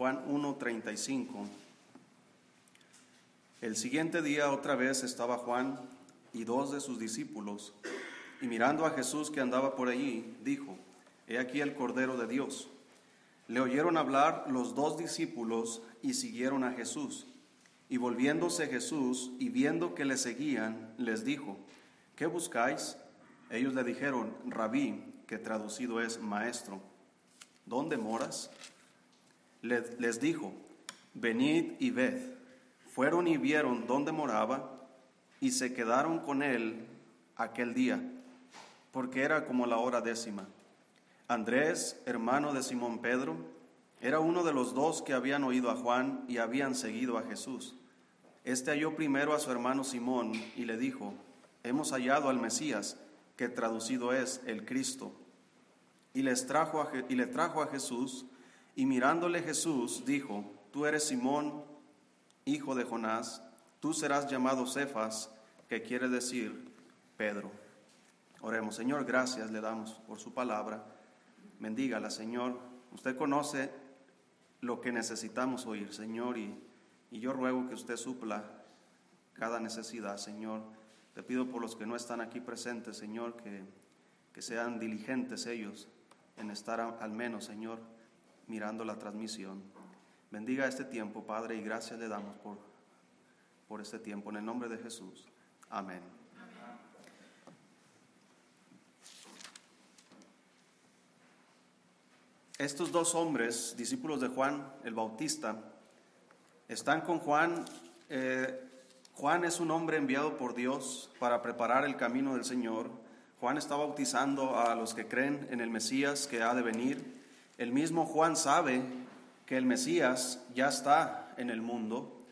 Juan 1:35. El siguiente día otra vez estaba Juan y dos de sus discípulos, y mirando a Jesús que andaba por allí, dijo, He aquí el Cordero de Dios. Le oyeron hablar los dos discípulos y siguieron a Jesús. Y volviéndose Jesús y viendo que le seguían, les dijo, ¿qué buscáis? Ellos le dijeron, rabí, que traducido es maestro, ¿dónde moras? Les dijo, venid y ved. Fueron y vieron dónde moraba y se quedaron con él aquel día, porque era como la hora décima. Andrés, hermano de Simón Pedro, era uno de los dos que habían oído a Juan y habían seguido a Jesús. Este halló primero a su hermano Simón y le dijo, hemos hallado al Mesías, que traducido es el Cristo. Y, les trajo y le trajo a Jesús, y mirándole Jesús dijo, tú eres Simón, hijo de Jonás, tú serás llamado Cefas, que quiere decir Pedro. Oremos, Señor, gracias le damos por su palabra. Bendígala, Señor. Usted conoce lo que necesitamos oír, Señor, y, y yo ruego que usted supla cada necesidad, Señor. Te pido por los que no están aquí presentes, Señor, que, que sean diligentes ellos en estar al menos, Señor, mirando la transmisión. Bendiga este tiempo, Padre, y gracias le damos por, por este tiempo. En el nombre de Jesús. Amén. Estos dos hombres, discípulos de Juan el Bautista, están con Juan. Eh, Juan es un hombre enviado por Dios para preparar el camino del Señor. Juan está bautizando a los que creen en el Mesías que ha de venir. El mismo Juan sabe que el Mesías ya está en el mundo.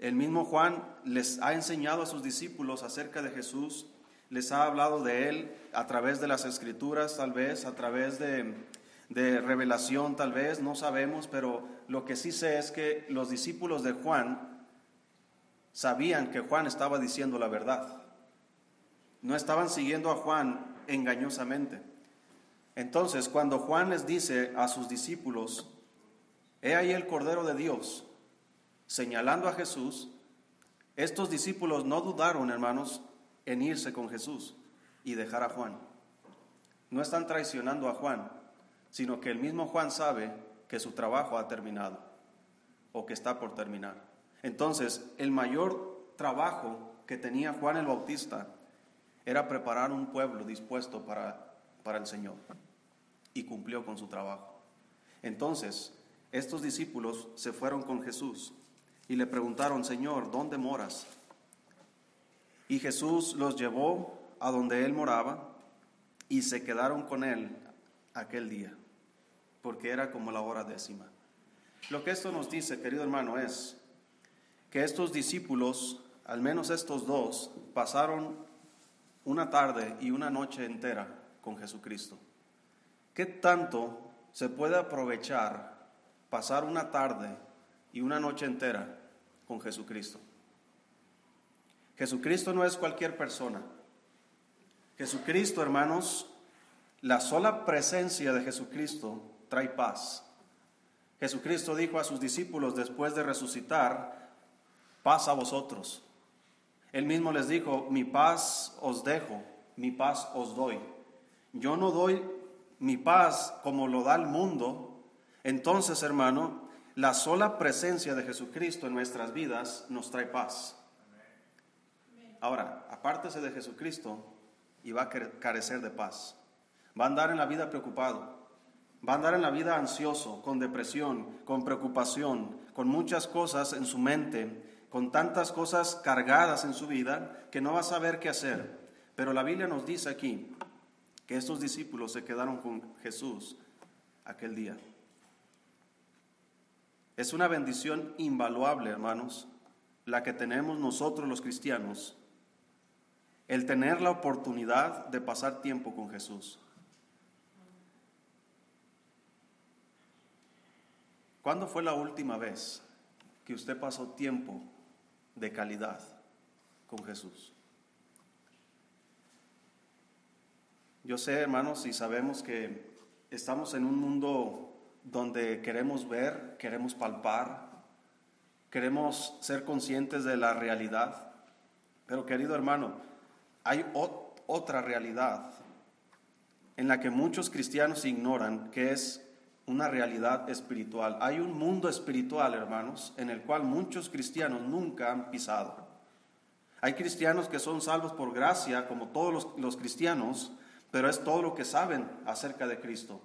El mismo Juan les ha enseñado a sus discípulos acerca de Jesús, les ha hablado de él a través de las escrituras, tal vez, a través de, de revelación, tal vez, no sabemos, pero lo que sí sé es que los discípulos de Juan sabían que Juan estaba diciendo la verdad. No estaban siguiendo a Juan engañosamente. Entonces, cuando Juan les dice a sus discípulos, he ahí el Cordero de Dios, señalando a Jesús, estos discípulos no dudaron, hermanos, en irse con Jesús y dejar a Juan. No están traicionando a Juan, sino que el mismo Juan sabe que su trabajo ha terminado o que está por terminar. Entonces, el mayor trabajo que tenía Juan el Bautista era preparar un pueblo dispuesto para, para el Señor y cumplió con su trabajo. Entonces, estos discípulos se fueron con Jesús y le preguntaron, Señor, ¿dónde moras? Y Jesús los llevó a donde él moraba y se quedaron con él aquel día, porque era como la hora décima. Lo que esto nos dice, querido hermano, es que estos discípulos, al menos estos dos, pasaron una tarde y una noche entera con Jesucristo. ¿Qué tanto se puede aprovechar pasar una tarde y una noche entera con Jesucristo? Jesucristo no es cualquier persona. Jesucristo, hermanos, la sola presencia de Jesucristo trae paz. Jesucristo dijo a sus discípulos después de resucitar, paz a vosotros. Él mismo les dijo, mi paz os dejo, mi paz os doy. Yo no doy mi paz como lo da el mundo. Entonces, hermano, la sola presencia de Jesucristo en nuestras vidas nos trae paz. Ahora, apártese de Jesucristo y va a carecer de paz. Va a andar en la vida preocupado. Va a andar en la vida ansioso, con depresión, con preocupación, con muchas cosas en su mente, con tantas cosas cargadas en su vida que no va a saber qué hacer. Pero la Biblia nos dice aquí estos discípulos se quedaron con Jesús aquel día. Es una bendición invaluable, hermanos, la que tenemos nosotros los cristianos, el tener la oportunidad de pasar tiempo con Jesús. ¿Cuándo fue la última vez que usted pasó tiempo de calidad con Jesús. Yo sé, hermanos, y sabemos que estamos en un mundo donde queremos ver, queremos palpar, queremos ser conscientes de la realidad. Pero querido hermano, hay otra realidad en la que muchos cristianos ignoran, que es una realidad espiritual. Hay un mundo espiritual, hermanos, en el cual muchos cristianos nunca han pisado. Hay cristianos que son salvos por gracia, como todos los, cristianos, pero es todo lo que saben acerca de Cristo.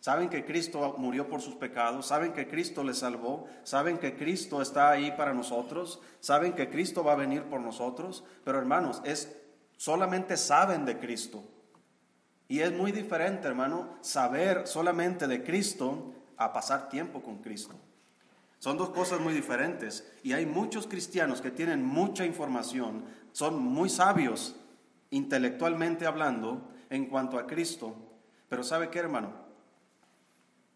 Saben que Cristo murió por sus pecados, saben que Cristo les salvó, saben que Cristo está ahí para nosotros, saben que Cristo va a venir por nosotros, pero hermanos, es solamente saben de Cristo. Y es muy diferente, hermano, saber solamente de Cristo a pasar tiempo con Cristo. Son dos cosas muy diferentes. Y hay muchos cristianos que tienen mucha información, son muy sabios intelectualmente hablando en cuanto a Cristo. Pero ¿sabe qué, hermano?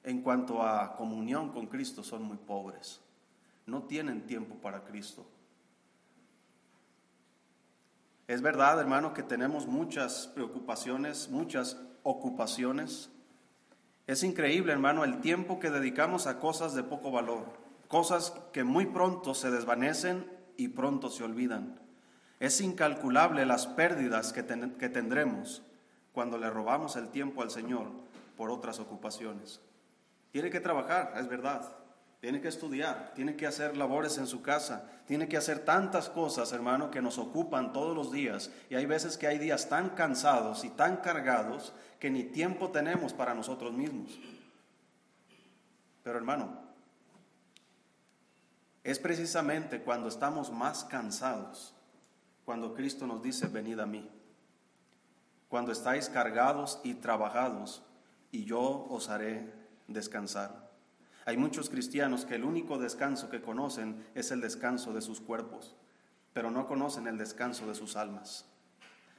En cuanto a comunión con Cristo son muy pobres. No tienen tiempo para Cristo. Es verdad, hermano, que tenemos muchas preocupaciones, muchas ocupaciones. Es increíble, hermano, el tiempo que dedicamos a cosas de poco valor, cosas que muy pronto se desvanecen y pronto se olvidan. Es incalculable las pérdidas que, que tendremos cuando le robamos el tiempo al Señor por otras ocupaciones. Tiene que trabajar, es verdad, tiene que estudiar, tiene que hacer labores en su casa, tiene que hacer tantas cosas, hermano, que nos ocupan todos los días. Y hay veces que hay días tan cansados y tan cargados que ni tiempo tenemos para nosotros mismos. Pero hermano, es precisamente cuando estamos más cansados, cuando Cristo nos dice, venid a mí. Cuando estáis cargados y trabajados, y yo os haré descansar. Hay muchos cristianos que el único descanso que conocen es el descanso de sus cuerpos, pero no conocen el descanso de sus almas.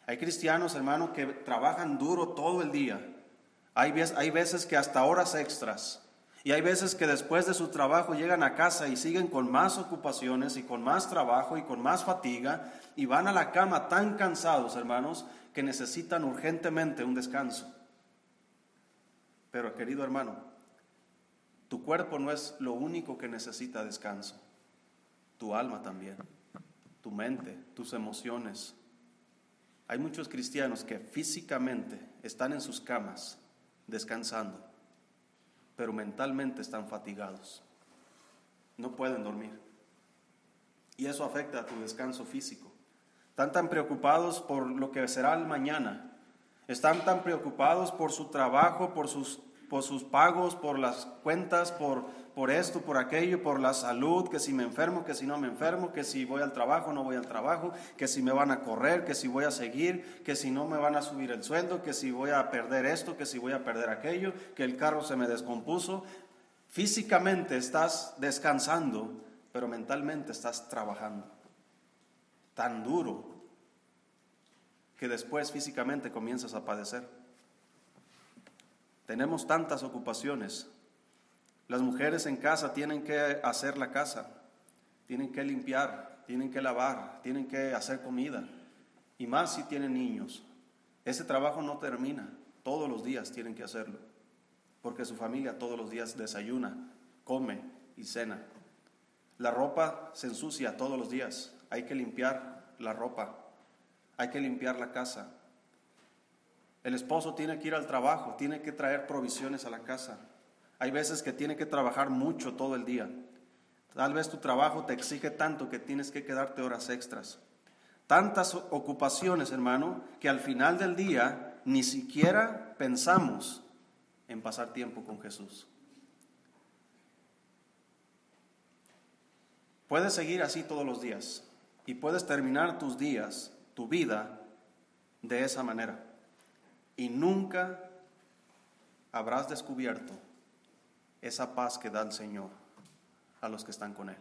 Hay cristianos, hermano, que trabajan duro todo el día. Hay, hay veces que hasta horas extras. Y hay veces que después de su trabajo llegan a casa y siguen con más ocupaciones y con más trabajo y con más fatiga y van a la cama tan cansados, hermanos, que necesitan urgentemente un descanso. Pero querido hermano, tu cuerpo no es lo único que necesita descanso, tu alma también, tu mente, tus emociones. Hay muchos cristianos que físicamente están en sus camas descansando, pero mentalmente están fatigados. No pueden dormir. Y eso afecta a tu descanso físico. Están tan preocupados por lo que será el mañana. Están tan preocupados por su trabajo, por sus por sus pagos, por las cuentas, por, por esto, por aquello, por la salud, que si me enfermo, que si no me enfermo, que si voy al trabajo, no voy al trabajo, que si me van a correr, que si voy a seguir, que si no me van a subir el sueldo, que si voy a perder esto, que si voy a perder aquello, que el carro se me descompuso. Físicamente estás descansando, pero mentalmente estás trabajando. Tan duro que después físicamente comienzas a padecer. Tenemos tantas ocupaciones. Las mujeres en casa tienen que hacer la casa, tienen que limpiar, tienen que lavar, tienen que hacer comida. Y más si tienen niños. Ese trabajo no termina. Todos los días tienen que hacerlo. Porque su familia todos los días desayuna, come y cena. La ropa se ensucia todos los días. Hay que limpiar la ropa. Hay que limpiar la casa. El esposo tiene que ir al trabajo, tiene que traer provisiones a la casa. Hay veces que tiene que trabajar mucho todo el día. Tal vez tu trabajo te exige tanto que tienes que quedarte horas extras. Tantas ocupaciones, hermano, que al final del día ni siquiera pensamos en pasar tiempo con Jesús. Puedes seguir así todos los días y puedes terminar tus días, tu vida, de esa manera y nunca habrás descubierto esa paz que da el Señor a los que están con Él.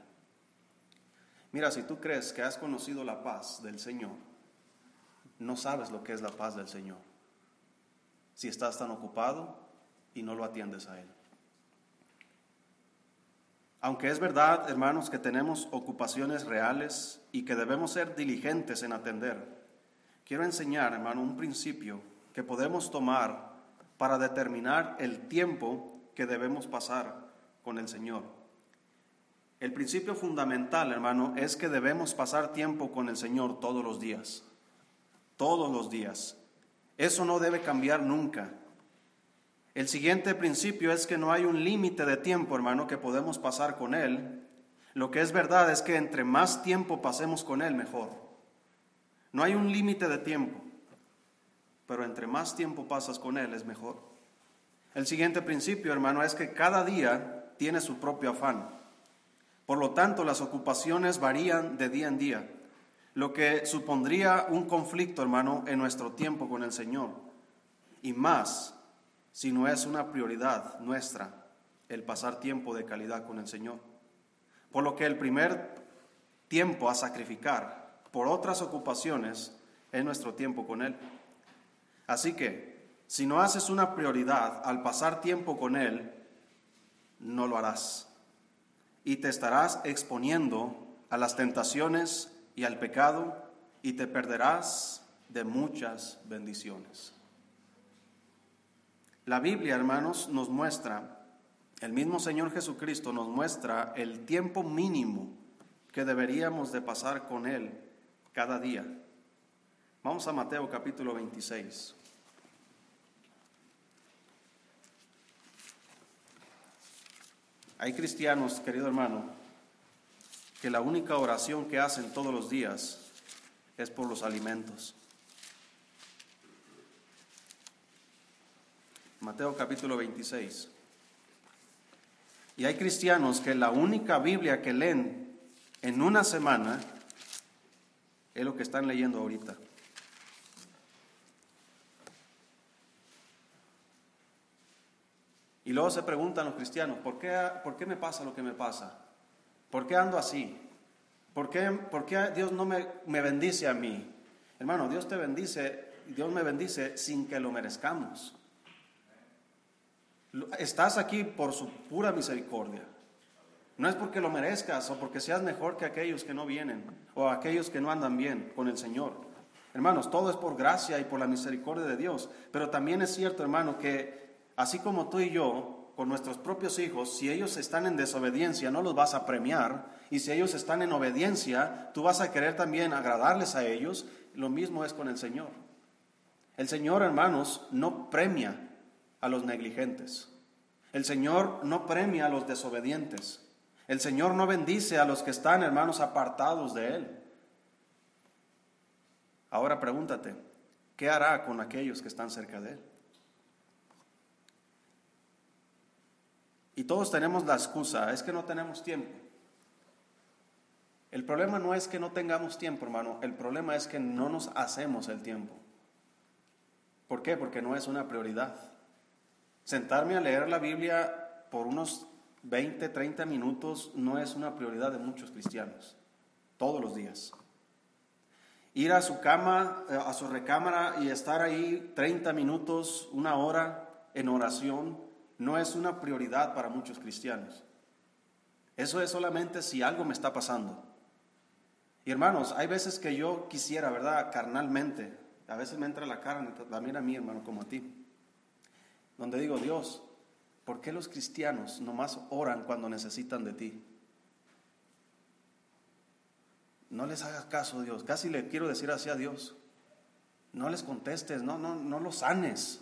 Mira, si tú crees que has conocido la paz del Señor, no sabes lo que es la paz del Señor. Si estás tan ocupado y no lo atiendes a Él. Aunque es verdad, hermanos, que tenemos ocupaciones reales y que debemos ser diligentes en atender, quiero enseñar, hermano, un principio que podemos tomar para determinar el tiempo que debemos pasar con el Señor. El principio fundamental, hermano, es que debemos pasar tiempo con el Señor todos los días. Todos los días. Eso no debe cambiar nunca. El siguiente principio es que no hay un límite de tiempo, hermano, que podemos pasar con Él. Lo que es verdad es que entre más tiempo pasemos con Él, mejor. No hay un límite de tiempo, pero entre más tiempo pasas con Él es mejor. El siguiente principio, hermano, es que cada día tiene su propio afán. Por lo tanto, las ocupaciones varían de día en día, lo que supondría un conflicto, hermano, en nuestro tiempo con el Señor. Y más si no es una prioridad nuestra el pasar tiempo de calidad con el Señor. Por lo que el primer tiempo a sacrificar por otras ocupaciones es nuestro tiempo con Él. Así que, si no haces una prioridad al pasar tiempo con Él, no lo harás. Y te estarás exponiendo a las tentaciones y al pecado y te perderás de muchas bendiciones. La Biblia, hermanos, nos muestra, el mismo Señor Jesucristo nos muestra el tiempo mínimo que deberíamos de pasar con Él cada día. Vamos a Mateo capítulo 26. Hay cristianos, querido hermano, que la única oración que hacen todos los días es por los alimentos. Mateo capítulo 26. Y hay cristianos que la única Biblia que leen en una semana es lo que están leyendo ahorita. Y luego se preguntan los cristianos, ¿por qué, ¿por qué me pasa lo que me pasa? ¿Por qué ando así? ¿Por qué, por qué Dios no me, me bendice a mí? Hermano, Dios te bendice, Dios me bendice sin que lo merezcamos. Estás aquí por su pura misericordia. No es porque lo merezcas o porque seas mejor que aquellos que no vienen o aquellos que no andan bien con el Señor. Hermanos, todo es por gracia y por la misericordia de Dios. Pero también es cierto, hermano, que así como tú y yo, con nuestros propios hijos, si ellos están en desobediencia, no los vas a premiar. Y si ellos están en obediencia, tú vas a querer también agradarles a ellos. Lo mismo es con el Señor. El Señor, hermanos, no premia a los negligentes. El Señor no premia a los desobedientes. El Señor no bendice a los que están, hermanos, apartados de Él. Ahora pregúntate, ¿qué hará con aquellos que están cerca de Él? Y todos tenemos la excusa, es que no tenemos tiempo. El problema no es que no tengamos tiempo, hermano, el problema es que no nos hacemos el tiempo. ¿Por qué? Porque no es una prioridad. Sentarme a leer la Biblia por unos 20, 30 minutos no es una prioridad de muchos cristianos, todos los días. Ir a su cama, eh, a su recámara y estar ahí 30 minutos, una hora en oración, no es una prioridad para muchos cristianos. Eso es solamente si algo me está pasando. Y hermanos, hay veces que yo quisiera, ¿verdad? Carnalmente, a veces me entra la carne, también a mí, hermano, como a ti donde digo, Dios, ¿por qué los cristianos nomás oran cuando necesitan de ti? No les hagas caso, Dios. Casi le quiero decir así a Dios. No les contestes, no, no, no los sanes.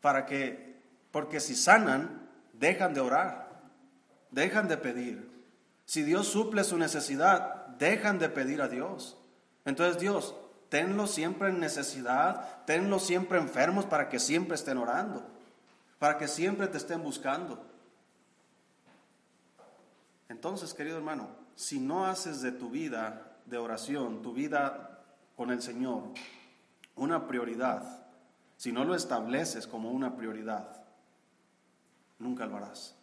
Para que, porque si sanan, dejan de orar, dejan de pedir. Si Dios suple su necesidad, dejan de pedir a Dios. Entonces, Dios, tenlos siempre en necesidad, tenlos siempre enfermos para que siempre estén orando, para que siempre te estén buscando. Entonces, querido hermano, si no haces de tu vida de oración, tu vida con el Señor, una prioridad, si no lo estableces como una prioridad, nunca lo harás.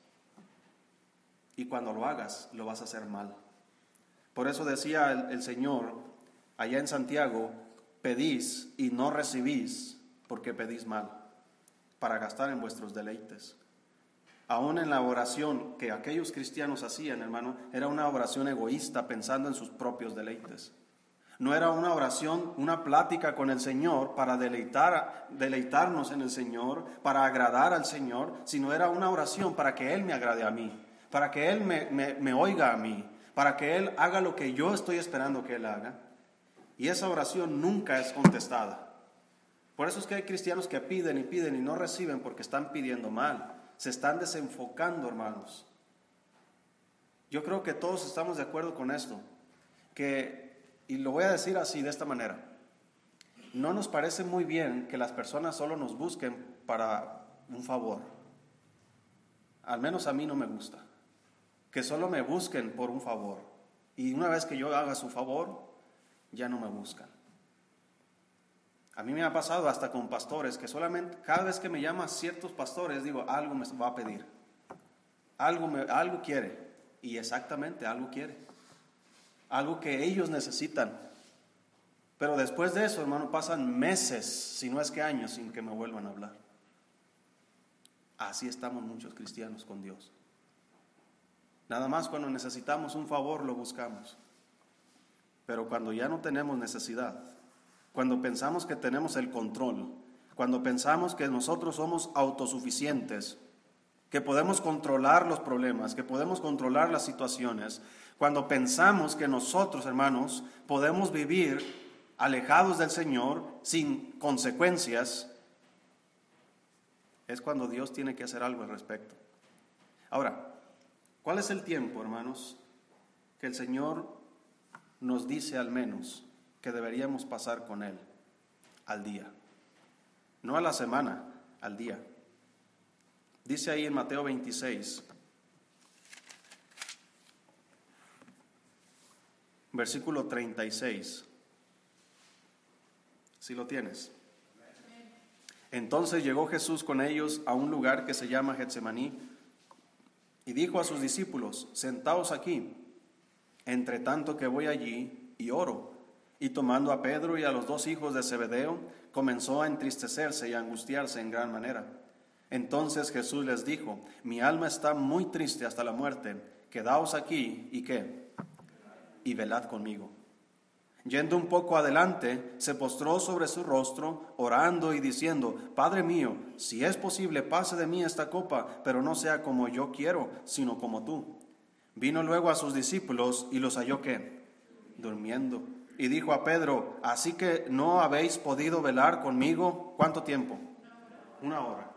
Y cuando lo hagas, lo vas a hacer mal. Por eso decía el, el Señor allá en Santiago, pedís y no recibís porque pedís mal, para gastar en vuestros deleites. Aún en la oración que aquellos cristianos hacían, hermano, era una oración egoísta pensando en sus propios deleites. No era una oración, una plática con el Señor para deleitar, deleitarnos en el Señor, para agradar al Señor, sino era una oración para que Él me agrade a mí, para que Él me oiga a mí, para que Él haga lo que yo estoy esperando que Él haga. Y esa oración nunca es contestada. Por eso es que hay cristianos que piden y piden y no reciben porque están pidiendo mal. Se están desenfocando, hermanos. Yo creo que todos estamos de acuerdo con esto. Que, y lo voy a decir así, de esta manera. No nos parece muy bien que las personas solo nos busquen para un favor. Al menos a mí no me gusta. Que solo me busquen por un favor. Y una vez que yo haga su favor, ya no me buscan. A mí me ha pasado hasta con pastores que solamente cada vez que me llaman ciertos pastores digo, algo me va a pedir. Algo, me, algo quiere. Y exactamente algo quiere. Algo que ellos necesitan. Pero después de eso, hermano, pasan meses, si no es que años, sin que me vuelvan a hablar. Así estamos muchos cristianos con Dios. Nada más cuando necesitamos un favor lo buscamos. Pero cuando ya no tenemos necesidad, cuando pensamos que tenemos el control, cuando pensamos que nosotros somos autosuficientes, que podemos controlar los problemas, que podemos controlar las situaciones, cuando pensamos que nosotros, hermanos, podemos vivir alejados del Señor sin consecuencias, es cuando Dios tiene que hacer algo al respecto. Ahora, ¿cuál es el tiempo, hermanos, que el Señor nos dice al menos que deberíamos pasar con Él al día. No a la semana, al día. Dice ahí en Mateo 26, versículo 36. Si lo tienes. Entonces llegó Jesús con ellos a un lugar que se llama Getsemaní y dijo a sus discípulos, sentaos aquí, entre tanto que voy allí y oro. Y tomando a Pedro y a los dos hijos de Zebedeo, comenzó a entristecerse y a angustiarse en gran manera. Entonces Jesús les dijo, mi alma está muy triste hasta la muerte, quedaos aquí y qué, y velad conmigo. Yendo un poco adelante, se postró sobre su rostro, orando y diciendo, Padre mío, si es posible, pase de mí esta copa, pero no sea como yo quiero, sino como tú. Vino luego a sus discípulos y los halló qué, durmiendo y dijo a Pedro, así que no habéis podido velar conmigo, ¿cuánto tiempo? Una hora.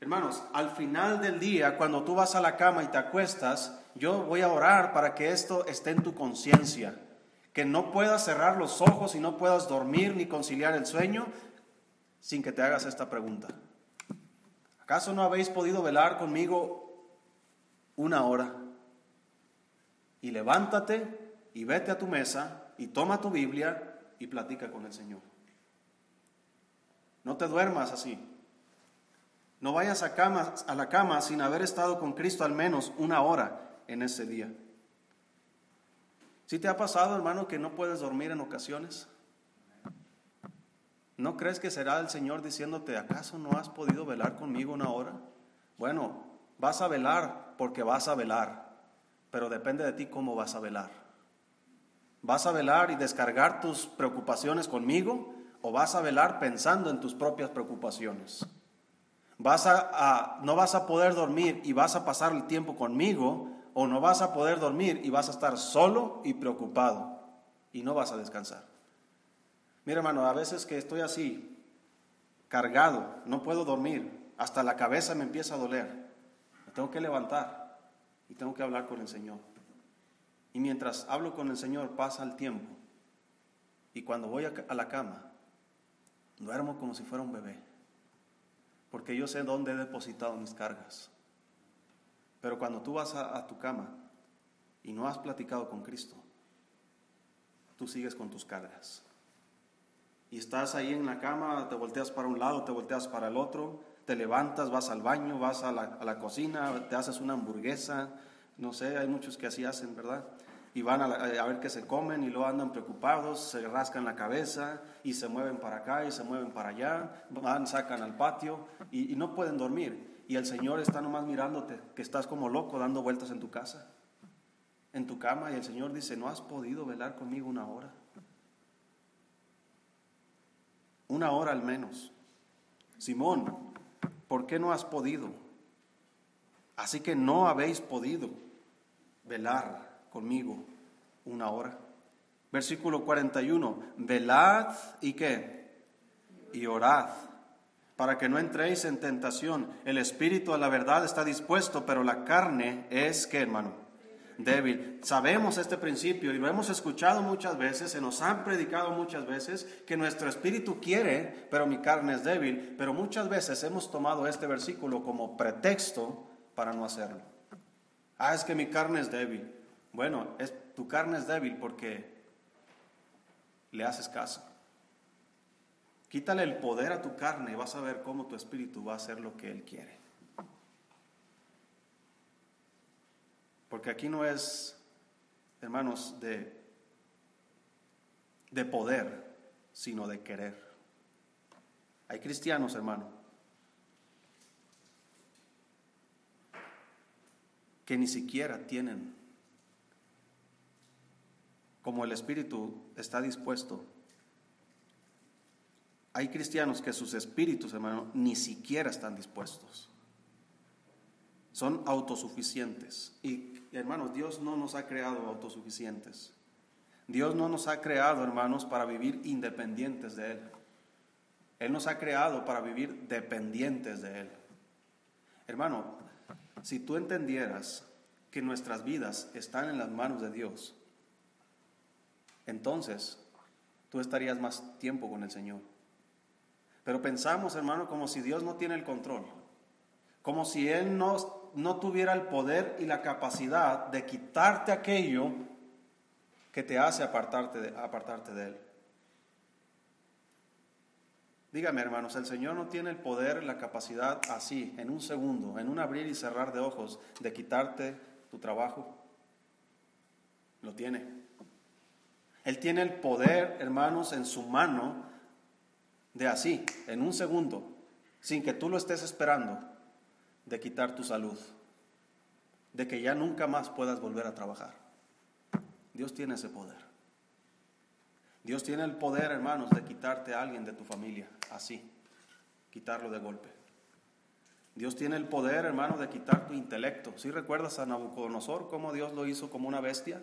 Hermanos, al final del día, cuando tú vas a la cama y te acuestas, yo voy a orar para que esto esté en tu conciencia, que no puedas cerrar los ojos y no puedas dormir ni conciliar el sueño sin que te hagas esta pregunta. ¿Acaso no habéis podido velar conmigo una hora? Y levántate y vete a tu mesa y toma tu Biblia y platica con el Señor. No te duermas así. No vayas a, la cama sin haber estado con Cristo al menos una hora en ese día. ¿Sí te ha pasado, hermano, que no puedes dormir en ocasiones? ¿No crees que será el Señor diciéndote, ¿acaso no has podido velar conmigo una hora? Bueno, vas a velar porque vas a velar, pero depende de ti cómo vas a velar. ¿Vas a velar y descargar tus preocupaciones conmigo o vas a velar pensando en tus propias preocupaciones? ¿Vas a, no vas a poder dormir y vas a pasar el tiempo conmigo o no vas a poder dormir y vas a estar solo y preocupado y no vas a descansar? Mira hermano, a veces que estoy así, cargado, no puedo dormir, hasta la cabeza me empieza a doler, tengo que levantar y tengo que hablar con el Señor. Y mientras hablo con el Señor pasa el tiempo. Y cuando voy a la cama, duermo como si fuera un bebé. Porque yo sé dónde he depositado mis cargas. Pero cuando tú vas a, tu cama y no has platicado con Cristo, tú sigues con tus cargas. Y estás ahí en la cama, te volteas para un lado, te volteas para el otro, te levantas, vas al baño, vas a la, la cocina, te haces una hamburguesa, no sé, hay muchos que así hacen, ¿verdad? y van a, ver qué se comen y luego andan preocupados, se rascan la cabeza y se mueven para acá y se mueven para allá, van, sacan al patio y, y no pueden dormir. Y el Señor está nomás mirándote, que estás como loco dando vueltas en tu casa. en tu cama y el Señor dice, ¿no has podido velar conmigo una hora? Una hora al menos. Simón, ¿por qué no has podido? Así que no habéis podido velar conmigo una hora. Versículo 41, velad y qué? Y orad para que no entréis en tentación. El espíritu a la verdad está dispuesto, pero la carne es que, hermano, débil. Sabemos este principio y lo hemos escuchado muchas veces, se nos han predicado muchas veces que nuestro espíritu quiere, pero mi carne es débil. Pero muchas veces hemos tomado este versículo como pretexto para no hacerlo. Ah, es que mi carne es débil. Bueno, es, tu carne es débil porque le haces caso. Quítale el poder a tu carne y vas a ver cómo tu espíritu va a hacer lo que Él quiere. Porque aquí no es, hermanos, de, de poder, sino de querer. Hay cristianos, hermano, que ni siquiera tienen, como el espíritu está dispuesto hay cristianos que sus espíritus, hermano, ni siquiera están dispuestos. Son autosuficientes. Y, hermanos, Dios no nos ha creado autosuficientes. Dios no nos ha creado, hermanos, para vivir independientes de Él. Él nos ha creado para vivir dependientes de Él. Hermano, si tú entendieras que nuestras vidas están en las manos de Dios, entonces tú estarías más tiempo con el Señor. Pero pensamos, hermano, como si Dios no tiene el control, como si Él no, no tuviera el poder y la capacidad de quitarte aquello que te hace apartarte de, apartarte de Él. Dígame, hermanos, el Señor no tiene el poder, la capacidad así, en un segundo, en un abrir y cerrar de ojos, de quitarte tu trabajo. Lo tiene. Él tiene el poder, hermanos, en su mano de así, en un segundo, sin que tú lo estés esperando, de quitar tu salud, de que ya nunca más puedas volver a trabajar. Dios tiene ese poder. Dios tiene el poder, hermanos, de quitarte a alguien de tu familia, así, quitarlo de golpe. Dios tiene el poder, hermano, de quitar tu intelecto. ¿Sí recuerdas a Nabucodonosor cómo Dios lo hizo como una bestia?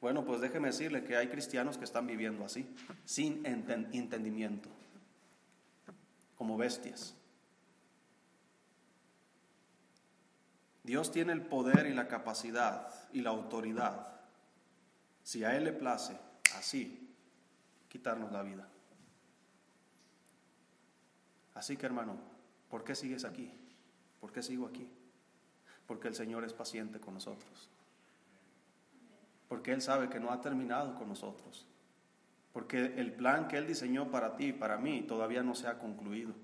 Bueno, pues déjeme decirle que hay cristianos que están viviendo así, sin entendimiento como bestias. Dios tiene el poder y la capacidad y la autoridad, si a Él le place, así, quitarnos la vida. Así que hermano, ¿por qué sigues aquí? ¿Por qué sigo aquí? Porque el Señor es paciente con nosotros. Porque Él sabe que no ha terminado con nosotros. Porque el plan que Él diseñó para ti y para mí todavía no se ha concluido.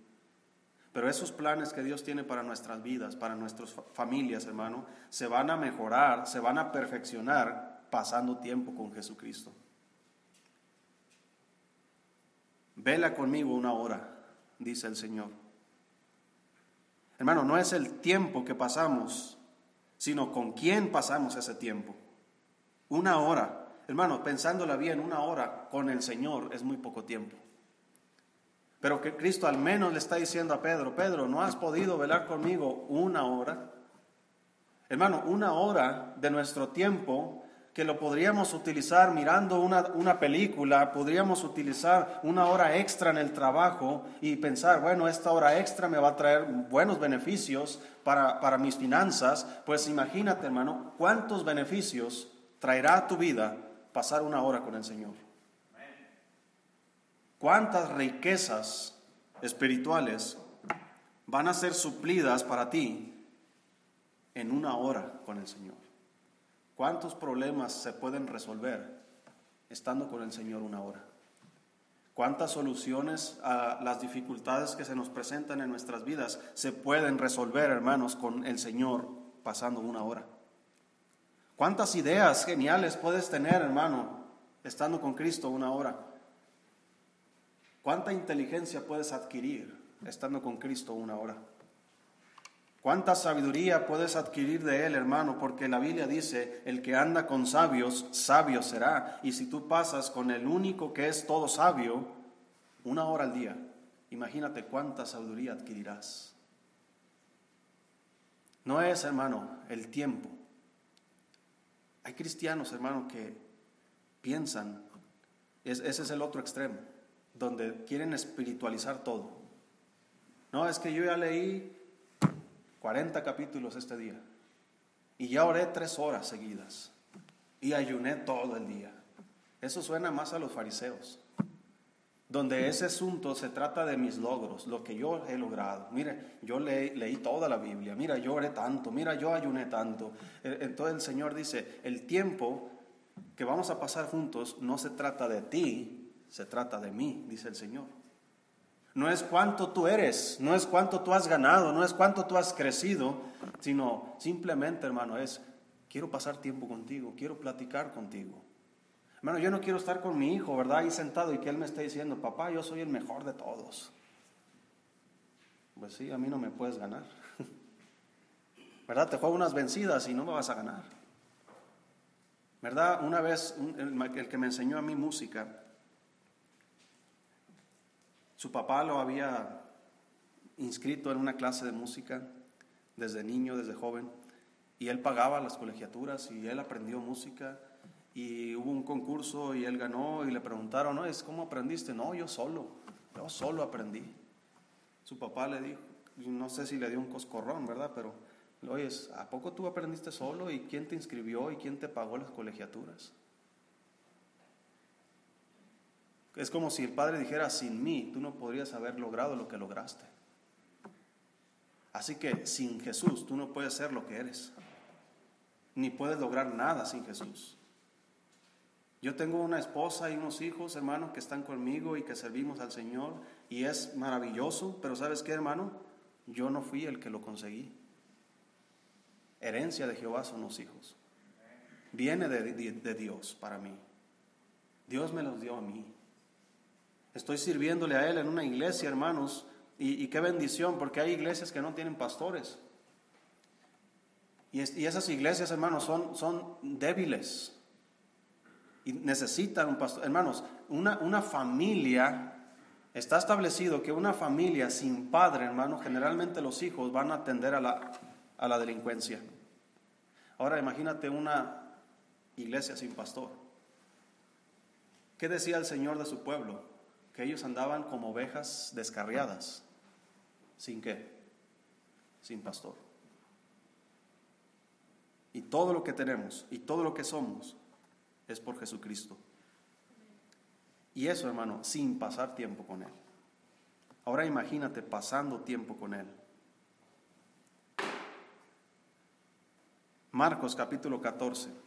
Pero esos planes que Dios tiene para nuestras vidas, para nuestras familias, hermano, se van a mejorar, se van a perfeccionar pasando tiempo con Jesucristo. Vela conmigo una hora, dice el Señor. Hermano, no es el tiempo que pasamos, sino con quién pasamos ese tiempo. Una hora Hermano, pensándola bien, una hora con el Señor es muy poco tiempo. Pero que Cristo al menos le está diciendo a Pedro, Pedro, ¿no has podido velar conmigo una hora? Hermano, una hora de nuestro tiempo que lo podríamos utilizar mirando una, una, película, podríamos utilizar una hora extra en el trabajo y pensar, bueno, esta hora extra me va a traer buenos beneficios para, para mis finanzas, pues imagínate, hermano, cuántos beneficios traerá a tu vida pasar una hora con el Señor. ¿Cuántas riquezas espirituales van a ser suplidas para ti en una hora con el Señor? ¿Cuántos problemas se pueden resolver estando con el Señor una hora? ¿Cuántas soluciones a las dificultades que se nos presentan en nuestras vidas se pueden resolver, hermanos, con el Señor pasando una hora? ¿Cuántas ideas geniales puedes tener, hermano, estando con Cristo una hora? ¿Cuánta inteligencia puedes adquirir estando con Cristo una hora? ¿Cuánta sabiduría puedes adquirir de él, hermano? Porque la Biblia dice, el que anda con sabios, sabio será. Y si tú pasas con el único que es todo sabio, una hora al día, imagínate cuánta sabiduría adquirirás. No es, hermano, el tiempo. Hay cristianos, hermano, que piensan, ese es el otro extremo, donde quieren espiritualizar todo. No, es que yo ya leí 40 capítulos este día. Y ya oré tres horas seguidas. Y ayuné todo el día. Eso suena más a los fariseos. Donde ese asunto se trata de mis logros, lo que yo he logrado. Mire, yo leí toda la Biblia. Mira, yo oré tanto. Mira, yo ayuné tanto. E, entonces el Señor dice, el tiempo que vamos a pasar juntos no se trata de ti, se trata de mí, dice el Señor no es cuánto tú eres, no es cuánto tú has ganado, no es cuánto tú has crecido, sino simplemente, hermano, es, quiero pasar tiempo contigo, quiero platicar contigo. Hermano, yo no quiero estar con mi hijo, ¿verdad? Ahí sentado y que él me esté diciendo, papá, yo soy el mejor de todos. Pues sí, a mí no me puedes ganar. ¿Verdad? Te juego unas vencidas y no me vas a ganar. ¿Verdad? Una vez el que me enseñó a mí música, su papá lo había inscrito en una clase de música desde niño, desde joven, y él pagaba las colegiaturas y él aprendió música y hubo un concurso y él ganó y le preguntaron, ¿no? ¿Es cómo aprendiste? No, yo solo, yo solo aprendí. Su papá le dijo, no sé si le dio un coscorrón, ¿verdad? Pero, oye, ¿a poco tú aprendiste solo? ¿Y quién te inscribió? ¿Y quién te pagó las colegiaturas? Es como si el Padre dijera, sin mí tú no podrías haber logrado lo que lograste. Así que sin Jesús tú no puedes ser lo que eres, ni puedes lograr nada sin Jesús. Yo tengo una esposa y unos hijos, hermanos, que están conmigo y que servimos al Señor, y es maravilloso, pero ¿sabes qué, hermano? Yo no fui el que lo conseguí. Herencia de Jehová son los hijos. Viene de, de Dios para mí. Dios me los dio a mí. Estoy sirviéndole a Él en una iglesia, hermanos, y, qué bendición, porque hay iglesias que no tienen pastores. Y, esas iglesias, hermanos, son, son débiles y necesitan un pastor. Hermanos, una, una familia, está establecido que una familia sin padre, hermano, generalmente los hijos van a tender a la, a la delincuencia. Ahora imagínate una iglesia sin pastor. ¿Qué decía el Señor de su pueblo? Que ellos andaban como ovejas descarriadas. ¿Sin qué? Sin pastor. Y todo lo que tenemos y todo lo que somos es por Jesucristo. Y eso, hermano, sin pasar tiempo con Él. Ahora imagínate pasando tiempo con Él. Marcos capítulo 14.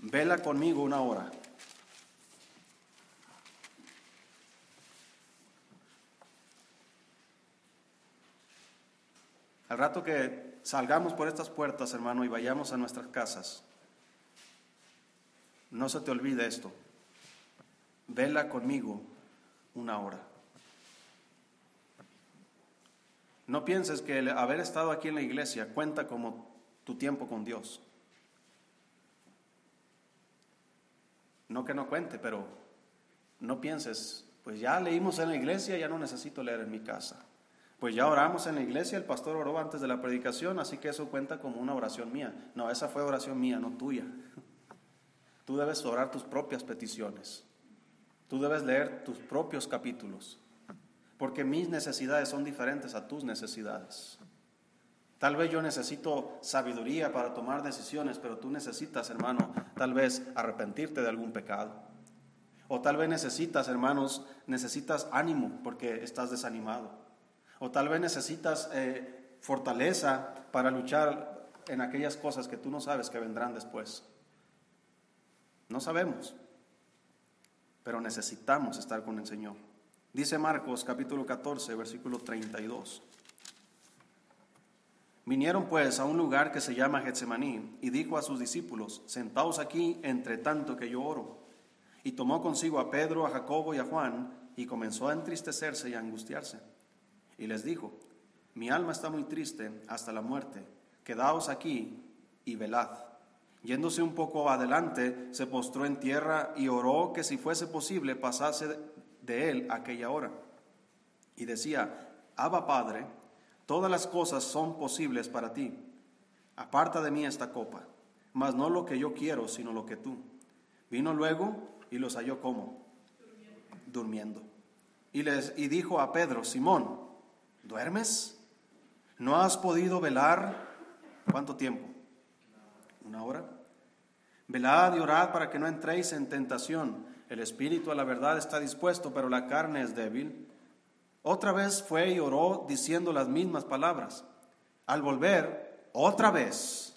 Vela conmigo una hora. Al rato que salgamos por estas puertas, hermano, y vayamos a nuestras casas, no se te olvide esto. Vela conmigo una hora. No pienses que el haber estado aquí en la iglesia cuenta como tu tiempo con Dios. No que no cuente, pero no pienses, pues ya leímos en la iglesia, ya no necesito leer en mi casa. Pues ya oramos en la iglesia, el pastor oró antes de la predicación, así que eso cuenta como una oración mía. No, esa fue oración mía, no tuya. Tú debes orar tus propias peticiones. Tú debes leer tus propios capítulos, porque mis necesidades son diferentes a tus necesidades. Tal vez yo necesito sabiduría para tomar decisiones, pero tú necesitas, hermano, tal vez arrepentirte de algún pecado. O tal vez necesitas, hermanos, necesitas ánimo porque estás desanimado. O tal vez necesitas eh, fortaleza para luchar en aquellas cosas que tú no sabes que vendrán después. No sabemos, pero necesitamos estar con el Señor. Dice Marcos capítulo 14, versículo 32. Vinieron pues a un lugar que se llama Getsemaní y dijo a sus discípulos, sentaos aquí entre tanto que yo oro. Y tomó consigo a Pedro, a Jacobo y a Juan y comenzó a entristecerse y a angustiarse. Y les dijo, mi alma está muy triste hasta la muerte, quedaos aquí y velad. Yéndose un poco adelante, se postró en tierra y oró que si fuese posible pasase de él aquella hora. Y decía, Abba Padre, todas las cosas son posibles para ti. Aparta de mí esta copa, mas no lo que yo quiero, sino lo que tú. Vino luego y los halló como durmiendo. Y les y dijo a Pedro, Simón, ¿duermes? ¿No has podido velar cuánto tiempo? ¿Una hora? Velad y orad para que no entréis en tentación. El espíritu a la verdad está dispuesto, pero la carne es débil. Otra vez fue y oró diciendo las mismas palabras. Al volver, otra vez,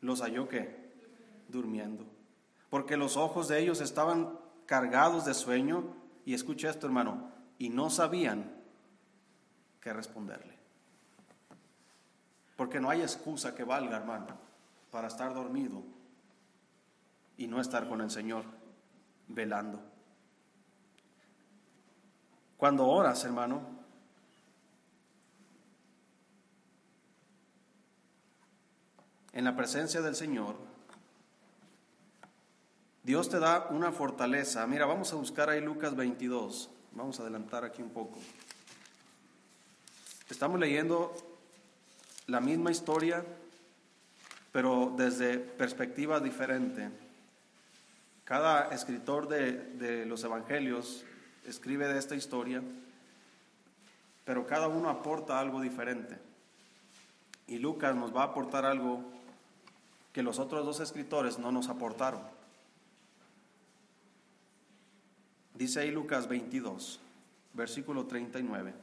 los halló que durmiendo, porque los ojos de ellos estaban cargados de sueño, y escucha esto hermano, y no sabían qué responderle. Porque no hay excusa que valga, hermano, para estar dormido y no estar con el Señor velando. Cuando oras, hermano, en la presencia del Señor, Dios te da una fortaleza. Mira, vamos a buscar ahí Lucas 22. Vamos a adelantar aquí un poco. Estamos leyendo la misma historia, pero desde perspectiva diferente. Cada escritor de, de los evangelios escribe de esta historia, pero cada uno aporta algo diferente. Y Lucas nos va a aportar algo que los otros dos escritores no nos aportaron. Dice ahí Lucas 22, versículo 39.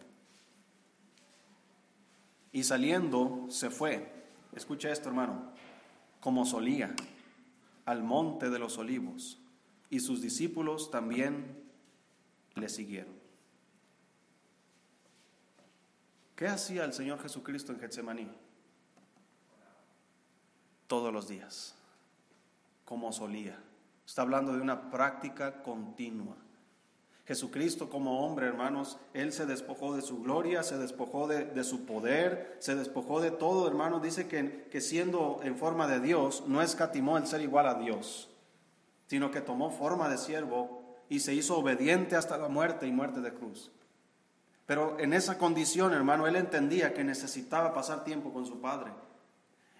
Y saliendo se fue, escucha esto hermano, como solía, al monte de los olivos, y sus discípulos también le siguieron. ¿Qué hacía el Señor Jesucristo en Getsemaní? Todos los días, como solía. Está hablando de una práctica continua. Jesucristo como hombre, hermanos, Él se despojó de su gloria, se despojó de, su poder, se despojó de todo, hermanos. Dice que, que siendo en forma de Dios, no escatimó el ser igual a Dios, sino que tomó forma de siervo y se hizo obediente hasta la muerte y muerte de cruz. Pero en esa condición, hermano, Él entendía que necesitaba pasar tiempo con su Padre.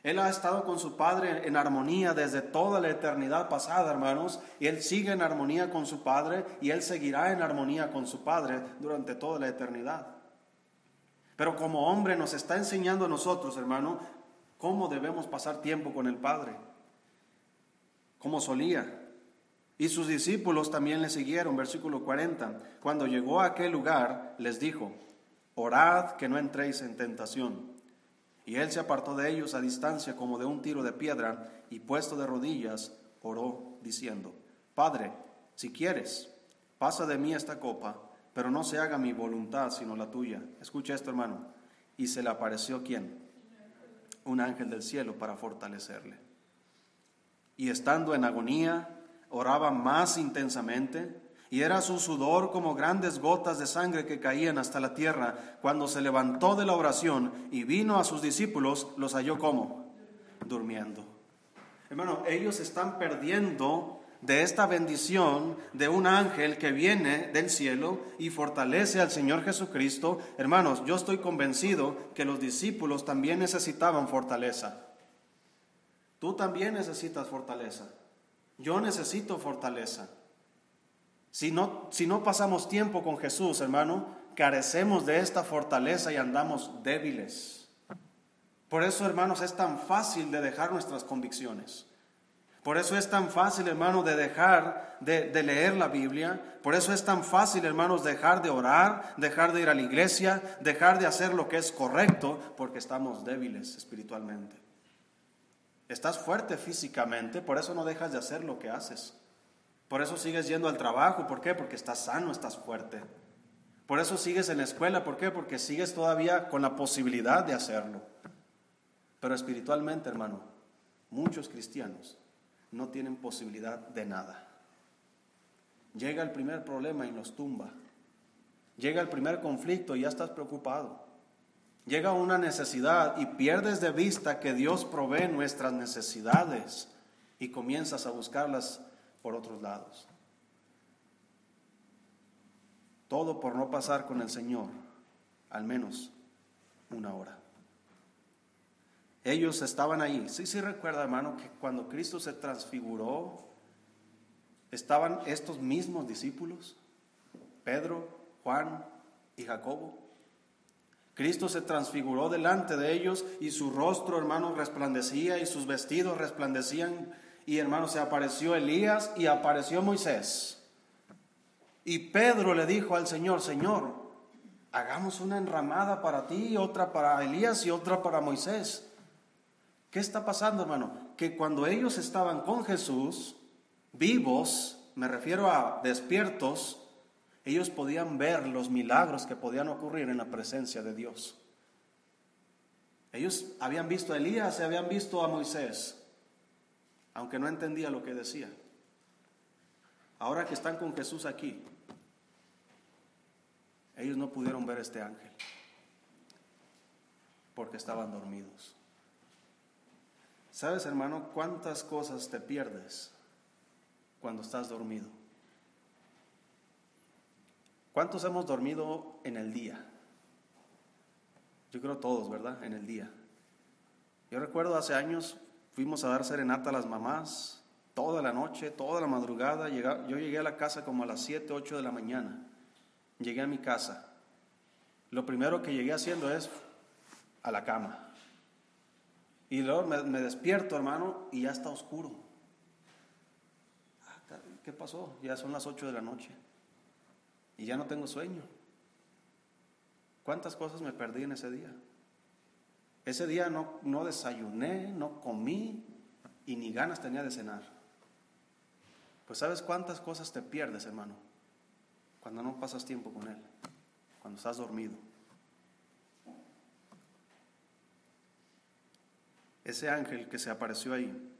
Él ha estado con su Padre en armonía desde toda la eternidad pasada, hermanos, y Él sigue en armonía con su Padre y Él seguirá en armonía con su Padre durante toda la eternidad. Pero como hombre nos está enseñando a nosotros, hermano, cómo debemos pasar tiempo con el Padre, como solía. Y sus discípulos también le siguieron, versículo 40. Cuando llegó a aquel lugar, les dijo, orad que no entréis en tentación. Y él se apartó de ellos a distancia como de un tiro de piedra y puesto de rodillas, oró diciendo, Padre, si quieres, pasa de mí esta copa, pero no se haga mi voluntad sino la tuya. Escucha esto, hermano. Y se le apareció quién? Un ángel del cielo para fortalecerle. Y estando en agonía, oraba más intensamente y era su sudor como grandes gotas de sangre que caían hasta la tierra. Cuando se levantó de la oración y vino a sus discípulos, los halló como durmiendo. Hermano, ellos están perdiendo de esta bendición de un ángel que viene del cielo y fortalece al Señor Jesucristo. Hermanos, yo estoy convencido que los discípulos también necesitaban fortaleza. Tú también necesitas fortaleza. Yo necesito fortaleza. Si no, si no pasamos tiempo con Jesús, hermano, carecemos de esta fortaleza y andamos débiles. Por eso, hermanos, es tan fácil de dejar nuestras convicciones. Por eso es tan fácil, hermano, de dejar de, de, leer la Biblia. Por eso es tan fácil, hermanos, dejar de orar, dejar de ir a la iglesia, dejar de hacer lo que es correcto, porque estamos débiles espiritualmente. Estás fuerte físicamente, por eso no dejas de hacer lo que haces. Por eso sigues yendo al trabajo. ¿Por qué? Porque estás sano, estás fuerte. Por eso sigues en la escuela. ¿Por qué? Porque sigues todavía con la posibilidad de hacerlo. Pero espiritualmente, hermano, muchos cristianos no tienen posibilidad de nada. Llega el primer problema y nos tumba. Llega el primer conflicto y ya estás preocupado. Llega una necesidad y pierdes de vista que Dios provee nuestras necesidades y comienzas a buscarlas por otros lados. Todo por no pasar con el Señor al menos una hora. Ellos estaban ahí. Sí, sí recuerda, hermano, que cuando Cristo se transfiguró, estaban estos mismos discípulos, Pedro, Juan y Jacobo. Cristo se transfiguró delante de ellos y su rostro, hermano, resplandecía y sus vestidos resplandecían. Y, hermano, se apareció Elías y apareció Moisés. Y Pedro le dijo al Señor, Señor, hagamos una enramada para ti, otra para Elías y otra para Moisés. ¿Qué está pasando, hermano? Que cuando ellos estaban con Jesús, vivos, me refiero a despiertos, ellos podían ver los milagros que podían ocurrir en la presencia de Dios. Ellos habían visto a Elías habían visto a Moisés, aunque no entendía lo que decía. Ahora que están con Jesús aquí, ellos no pudieron ver este ángel porque estaban dormidos. ¿Sabes, hermano, cuántas cosas te pierdes cuando estás dormido? ¿Cuántos hemos dormido en el día? Yo creo todos, ¿verdad? En el día. Yo recuerdo hace años fuimos a dar serenata a las mamás toda la noche, toda la madrugada. Yo llegué a la casa como a las 7, 8 de la mañana. Llegué a mi casa. Lo primero que llegué haciendo es a la cama. Y luego me, me despierto, hermano, y ya está oscuro. Ah, ¿Qué pasó? Ya son las 8 de la noche y ya no tengo sueño. ¿Cuántas cosas me perdí en ese día? Ese día no, no desayuné, no comí y ni ganas tenía de cenar. Pues sabes cuántas cosas te pierdes, hermano, cuando no pasas tiempo con Él, cuando estás dormido. Ese ángel que se apareció ahí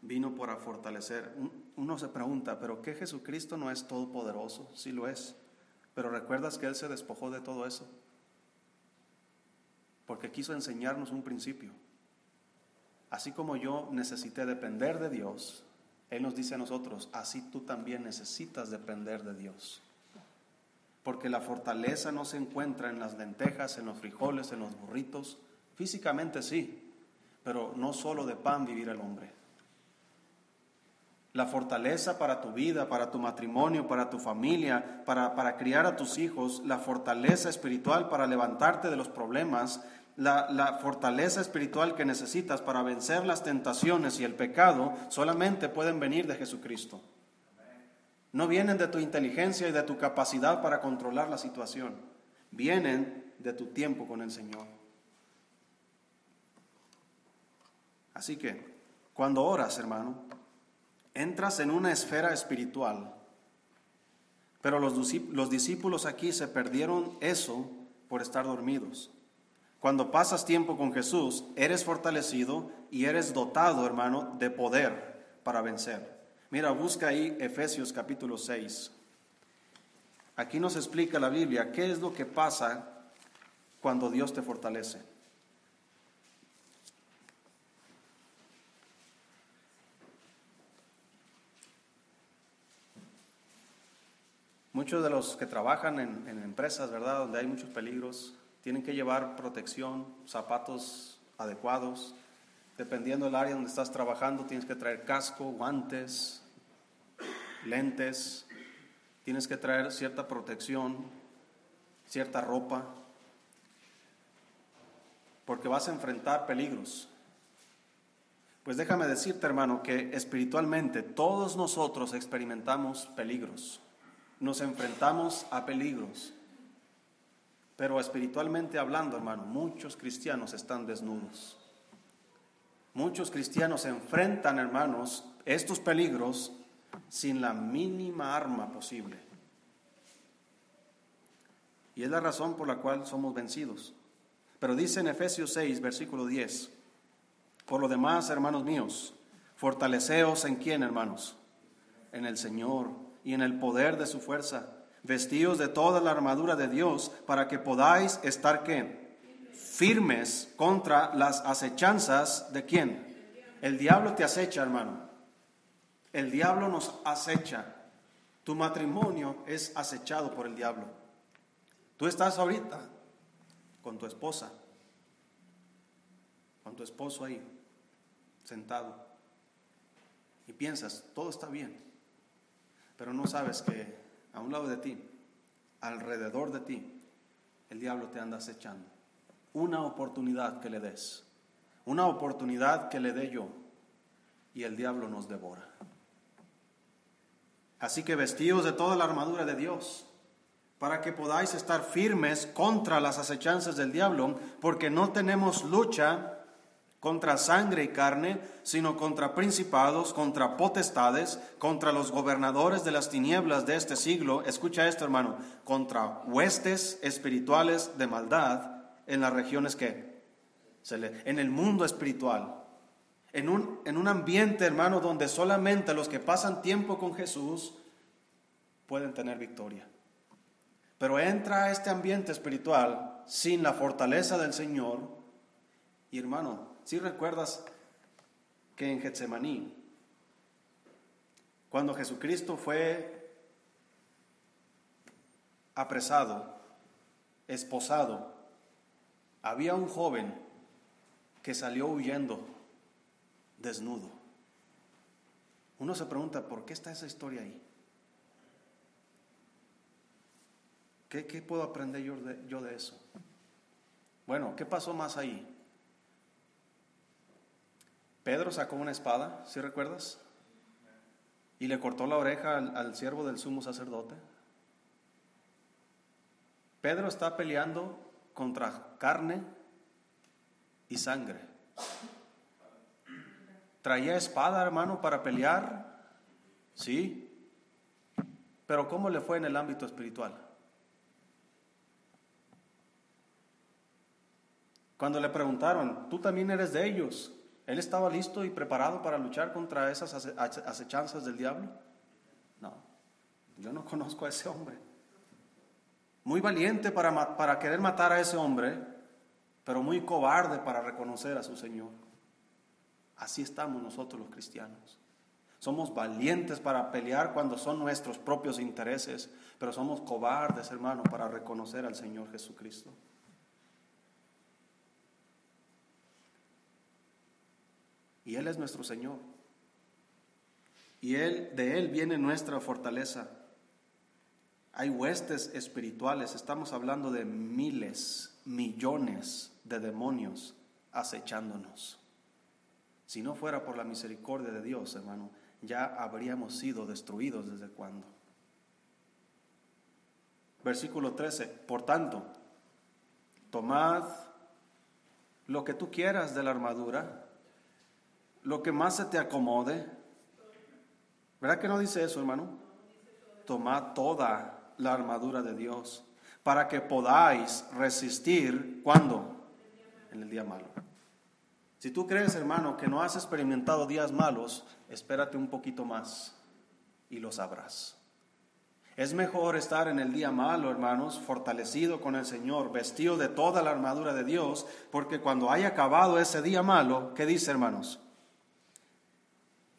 vino para fortalecer. Uno se pregunta, ¿pero qué Jesucristo no es todopoderoso? Sí lo es. Pero recuerdas que Él se despojó de todo eso. Porque quiso enseñarnos un principio. Así como yo necesité depender de Dios, Él nos dice a nosotros, así tú también necesitas depender de Dios. Porque la fortaleza no se encuentra en las lentejas, en los frijoles, en los burritos. Físicamente sí, pero no solo de pan vivir el hombre la fortaleza para tu vida, para tu matrimonio, para tu familia, para, para criar a tus hijos, la fortaleza espiritual para levantarte de los problemas, la, la, fortaleza espiritual que necesitas para vencer las tentaciones y el pecado, solamente pueden venir de Jesucristo. No vienen de tu inteligencia y de tu capacidad para controlar la situación, vienen de tu tiempo con el Señor. Así que, cuando oras, hermano, entras en una esfera espiritual. Pero los, los discípulos aquí se perdieron eso por estar dormidos. Cuando pasas tiempo con Jesús, eres fortalecido y eres dotado, hermano, de poder para vencer. Mira, busca ahí Efesios capítulo 6. Aquí nos explica la Biblia qué es lo que pasa cuando Dios te fortalece. Muchos de los que trabajan en, empresas, ¿verdad?, donde hay muchos peligros, tienen que llevar protección, zapatos adecuados. Dependiendo del área donde estás trabajando, tienes que traer casco, guantes, lentes, tienes que traer cierta protección, cierta ropa, porque vas a enfrentar peligros. Pues déjame decirte, hermano, que espiritualmente todos nosotros experimentamos peligros nos enfrentamos a peligros. Pero espiritualmente hablando, hermano, muchos cristianos están desnudos. Muchos cristianos enfrentan, hermanos, estos peligros sin la mínima arma posible. Y es la razón por la cual somos vencidos. Pero dice en Efesios 6, versículo 10, por lo demás, hermanos míos, fortaleceos en quién, hermanos? En el Señor y en el poder de su fuerza. Vestíos de toda la armadura de Dios para que podáis estar qué? Firmes contra las acechanzas de quién? El diablo te acecha, hermano. El diablo nos acecha. Tu matrimonio es acechado por el diablo. Tú estás ahorita con tu esposa, con tu esposo ahí, sentado, y piensas, todo está bien, pero no sabes que a un lado de ti, alrededor de ti, el diablo te anda acechando. Una oportunidad que le des, una oportunidad que le dé yo, y el diablo nos devora. Así que vestíos de toda la armadura de Dios, para que podáis estar firmes contra las acechanzas del diablo, porque no tenemos lucha contra sangre y carne, sino contra principados, contra potestades, contra los gobernadores de las tinieblas de este siglo. Escucha esto, hermano, contra huestes espirituales de maldad en las regiones que en el mundo espiritual. En un, en un ambiente, hermano, donde solamente los que pasan tiempo con Jesús pueden tener victoria. Pero entra a este ambiente espiritual sin la fortaleza del Señor. Y hermano, si recuerdas que en Getsemaní, cuando Jesucristo fue apresado, esposado, había un joven que salió huyendo desnudo. Uno se pregunta, ¿por qué está esa historia ahí? ¿Qué, puedo aprender yo de, yo de eso? Bueno, ¿qué pasó más ahí? Pedro sacó una espada, ¿sí recuerdas? Y le cortó la oreja al, siervo del sumo sacerdote. Pedro está peleando contra carne y sangre. Traía espada, hermano, para pelear, sí. Pero ¿cómo le fue en el ámbito espiritual? Cuando le preguntaron, tú también eres de ellos, ¿Él estaba listo y preparado para luchar contra esas acechanzas del diablo? No, yo no conozco a ese hombre. Muy valiente para, para querer matar a ese hombre, pero muy cobarde para reconocer a su Señor. Así estamos nosotros los cristianos. Somos valientes para pelear cuando son nuestros propios intereses, pero somos cobardes, hermano, para reconocer al Señor Jesucristo. Y Él es nuestro Señor. Y él, de Él viene nuestra fortaleza. Hay huestes espirituales, estamos hablando de miles, millones de demonios acechándonos. Si no fuera por la misericordia de Dios, hermano, ya habríamos sido destruidos desde cuándo. Versículo 13, por tanto, tomad lo que tú quieras de la armadura lo que más se te acomode. ¿Verdad que no dice eso, hermano? Tomad toda la armadura de Dios para que podáis resistir cuando? En el día malo. Si tú crees, hermano, que no has experimentado días malos, espérate un poquito más y lo sabrás. Es mejor estar en el día malo, hermanos, fortalecido con el Señor, vestido de toda la armadura de Dios, porque cuando haya acabado ese día malo, ¿qué dice, hermanos?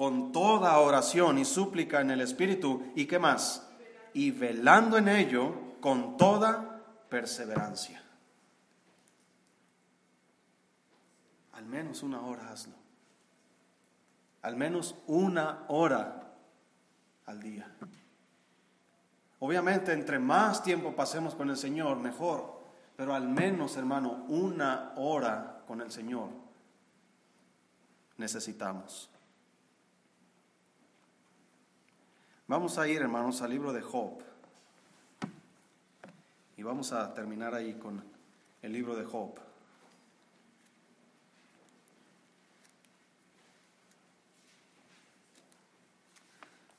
con toda oración y súplica en el Espíritu. ¿Y qué más? Y velando en ello con toda perseverancia. Al menos una hora hazlo. Al menos una hora al día. Obviamente, entre más tiempo pasemos con el Señor, mejor. Pero al menos, hermano, una hora con el Señor necesitamos. Vamos a ir, hermanos, al libro de Job. Y vamos a terminar ahí con el libro de Job.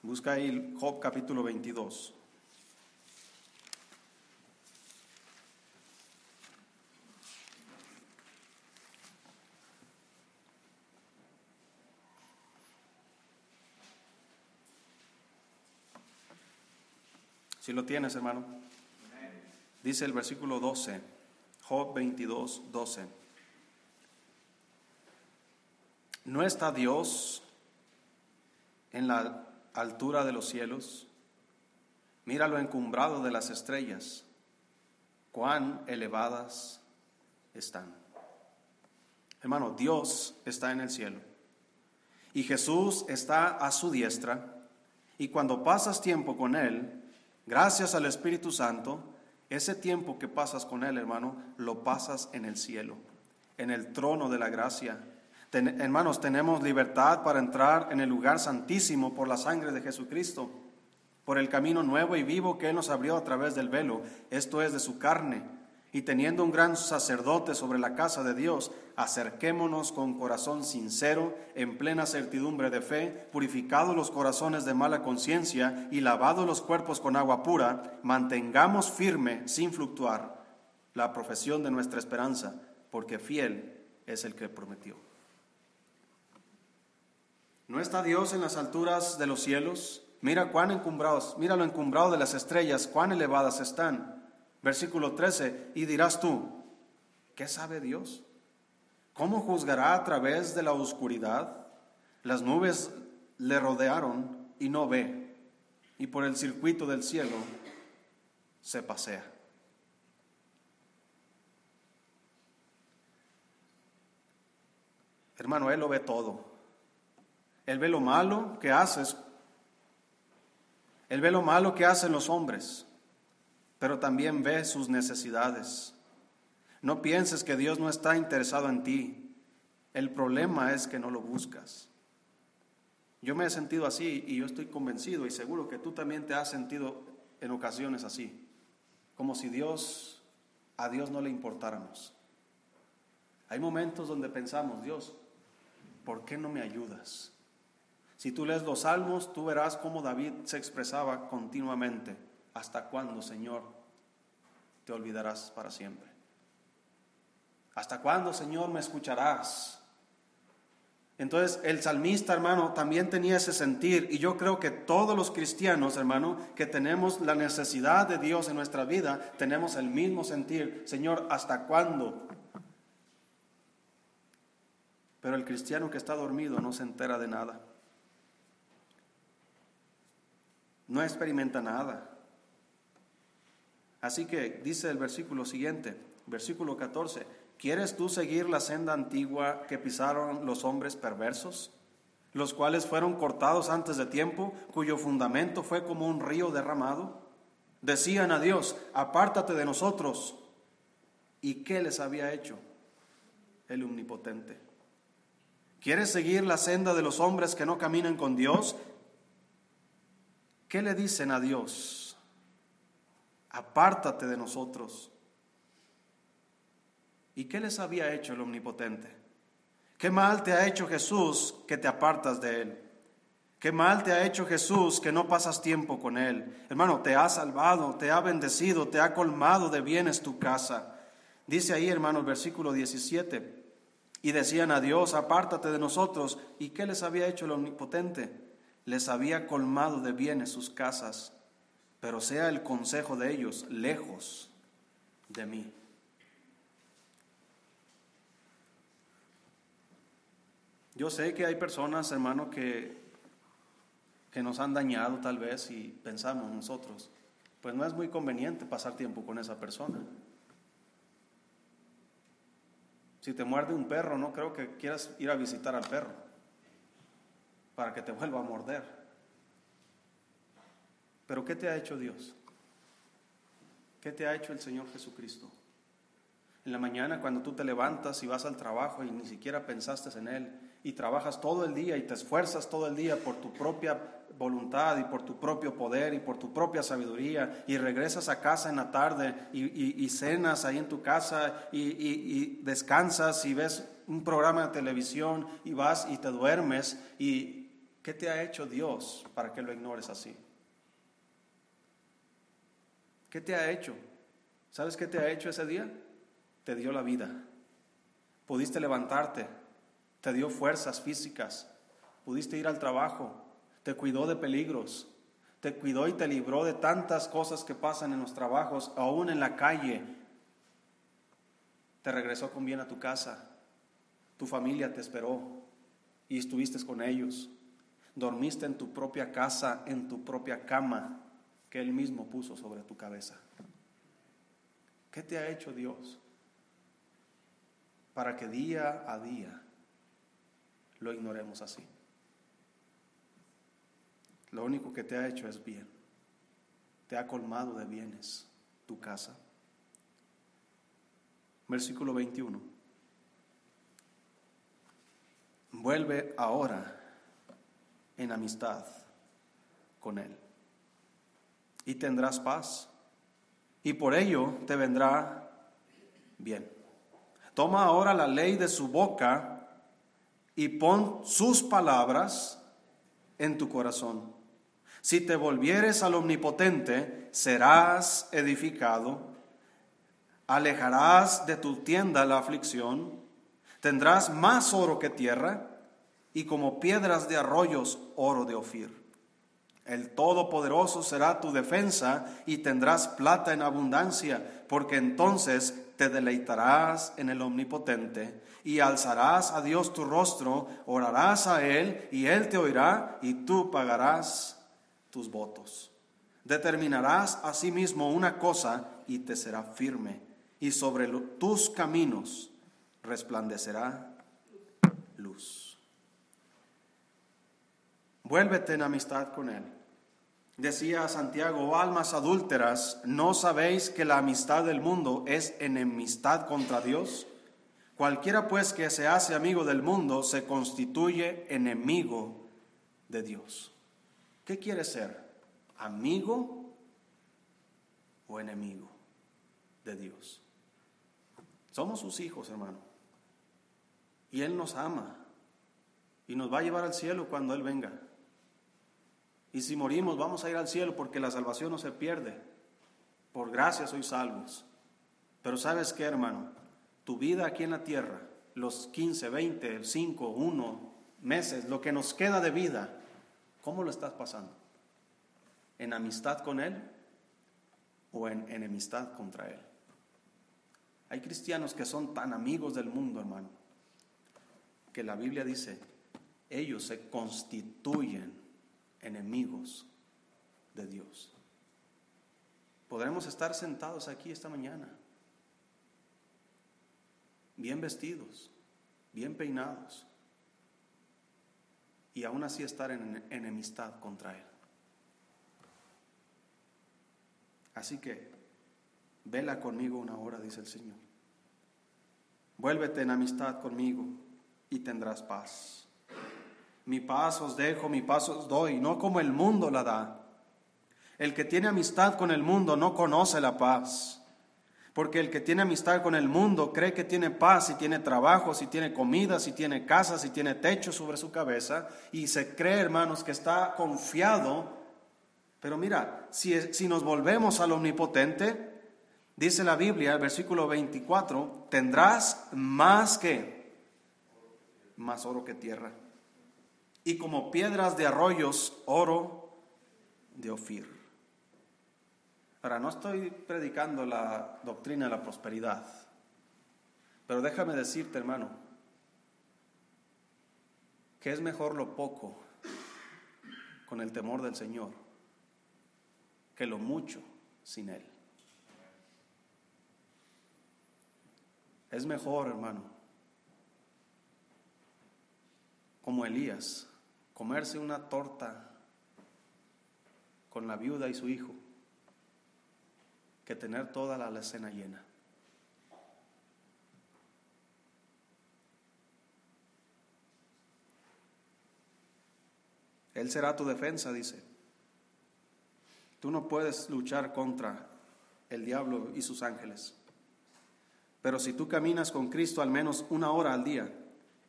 Busca ahí Job capítulo 22. Si lo tienes, hermano. Dice el versículo 12, Job 22, 12. ¿No está Dios en la altura de los cielos? Mira lo encumbrado de las estrellas, cuán elevadas están. Hermano, Dios está en el cielo y Jesús está a su diestra y cuando pasas tiempo con Él, Gracias al Espíritu Santo, ese tiempo que pasas con Él, hermano, lo pasas en el cielo, en el trono de la gracia. hermanos, tenemos libertad para entrar en el lugar santísimo por la sangre de Jesucristo, por el camino nuevo y vivo que Él nos abrió a través del velo, esto es de su carne y teniendo un gran sacerdote sobre la casa de Dios, acerquémonos con corazón sincero, en plena certidumbre de fe, purificados los corazones de mala conciencia y lavados los cuerpos con agua pura, mantengamos firme, sin fluctuar, la profesión de nuestra esperanza, porque fiel es el que prometió. ¿No está Dios en las alturas de los cielos? Mira cuán encumbrados, mira lo encumbrado de las estrellas, cuán elevadas están. Versículo 13, y dirás tú, ¿qué sabe Dios? ¿Cómo juzgará a través de la oscuridad? Las nubes le rodearon y no ve, y por el circuito del cielo se pasea. Hermano, Él lo ve todo. Él ve lo malo que haces. Él ve lo malo que hacen los hombres pero también ve sus necesidades. No pienses que Dios no está interesado en ti. El problema es que no lo buscas. Yo me he sentido así y yo estoy convencido y seguro que tú también te has sentido en ocasiones así, como si Dios, a Dios no le importáramos. Hay momentos donde pensamos, Dios, ¿por qué no me ayudas? Si tú lees los salmos, tú verás cómo David se expresaba continuamente. ¿Hasta cuándo, Señor, te olvidarás para siempre? ¿Hasta cuándo, Señor, me escucharás? Entonces el salmista, hermano, también tenía ese sentir y yo creo que todos los cristianos, hermano, que tenemos la necesidad de Dios en nuestra vida, tenemos el mismo sentir, Señor, ¿hasta cuándo? Pero el cristiano que está dormido no se entera de nada. No experimenta nada. Así que dice el versículo siguiente, versículo 14, ¿quieres tú seguir la senda antigua que pisaron los hombres perversos, los cuales fueron cortados antes de tiempo, cuyo fundamento fue como un río derramado? Decían a Dios, apártate de nosotros. ¿Y qué les había hecho el omnipotente? ¿Quieres seguir la senda de los hombres que no caminan con Dios? ¿Qué le dicen a Dios? Apártate de nosotros. ¿Y qué les había hecho el Omnipotente? ¿Qué mal te ha hecho Jesús que te apartas de Él? ¿Qué mal te ha hecho Jesús que no pasas tiempo con Él? Hermano, te ha salvado, te ha bendecido, te ha colmado de bienes tu casa. Dice ahí, hermano, el versículo 17. Y decían a Dios, apártate de nosotros. ¿Y qué les había hecho el Omnipotente? Les había colmado de bienes sus casas pero sea el consejo de ellos lejos de mí. Yo sé que hay personas, hermano, que, que nos han dañado tal vez y pensamos nosotros, pues no es muy conveniente pasar tiempo con esa persona. Si te muerde un perro, no creo que quieras ir a visitar al perro para que te vuelva a morder. Pero ¿qué te ha hecho Dios? ¿Qué te ha hecho el Señor Jesucristo? En la mañana cuando tú te levantas y vas al trabajo y ni siquiera pensaste en Él y trabajas todo el día y te esfuerzas todo el día por tu propia voluntad y por tu propio poder y por tu propia sabiduría y regresas a casa en la tarde y, cenas ahí en tu casa y, y descansas y ves un programa de televisión y vas y te duermes y ¿qué te ha hecho Dios para que lo ignores así? ¿Qué te ha hecho? ¿Sabes qué te ha hecho ese día? Te dio la vida. Pudiste levantarte, te dio fuerzas físicas, pudiste ir al trabajo, te cuidó de peligros, te cuidó y te libró de tantas cosas que pasan en los trabajos, aún en la calle. Te regresó con bien a tu casa, tu familia te esperó y estuviste con ellos. Dormiste en tu propia casa, en tu propia cama que Él mismo puso sobre tu cabeza. ¿Qué te ha hecho Dios? Para que día a día lo ignoremos así. Lo único que te ha hecho es bien. Te ha colmado de bienes tu casa. Versículo 21. Vuelve ahora en amistad con Él y tendrás paz. Y por ello te vendrá bien. Toma ahora la ley de su boca y pon sus palabras en tu corazón. Si te volvieres al omnipotente, serás edificado, alejarás de tu tienda la aflicción, tendrás más oro que tierra y como piedras de arroyos oro de Ofir. El Todopoderoso será tu defensa y tendrás plata en abundancia, porque entonces te deleitarás en el Omnipotente y alzarás a Dios tu rostro, orarás a Él y Él te oirá y tú pagarás tus votos. Determinarás asimismo una cosa y te será firme y sobre tus caminos resplandecerá luz. Vuélvete en amistad con Él. Decía Santiago, almas adúlteras, ¿no sabéis que la amistad del mundo es enemistad contra Dios? Cualquiera pues que se hace amigo del mundo se constituye enemigo de Dios. ¿Qué quiere ser? ¿Amigo o enemigo de Dios? Somos sus hijos, hermano. Y Él nos ama. Y nos va a llevar al cielo cuando Él venga. Y si morimos, vamos a ir al cielo porque la salvación no se pierde. Por gracia sois salvos. Pero sabes qué, hermano, tu vida aquí en la tierra, los 15, 20, 5, 1 meses, lo que nos queda de vida, ¿cómo lo estás pasando? ¿En amistad con Él o en enemistad contra Él? Hay cristianos que son tan amigos del mundo, hermano, que la Biblia dice, ellos se constituyen enemigos de Dios. Podremos estar sentados aquí esta mañana, bien vestidos, bien peinados, y aún así estar en enemistad contra Él. Así que, vela conmigo una hora, dice el Señor. Vuélvete en amistad conmigo y tendrás paz. Mi paz os dejo, mi paz os doy, no como el mundo la da. El que tiene amistad con el mundo no conoce la paz, porque el que tiene amistad con el mundo cree que tiene paz si tiene trabajo, si tiene comida, si tiene casa, si tiene techo sobre su cabeza, y se cree, hermanos, que está confiado. Pero mira, si, si nos volvemos al omnipotente, dice la Biblia, el versículo 24, tendrás más que, más oro que tierra y como piedras de arroyos oro de Ofir. Ahora, no estoy predicando la doctrina de la prosperidad, pero déjame decirte, hermano, que es mejor lo poco con el temor del Señor que lo mucho sin Él. Es mejor, hermano, como Elías, comerse una torta con la viuda y su hijo que tener toda la alacena llena. Él será tu defensa, dice. Tú no puedes luchar contra el diablo y sus ángeles. Pero si tú caminas con Cristo al menos una hora al día,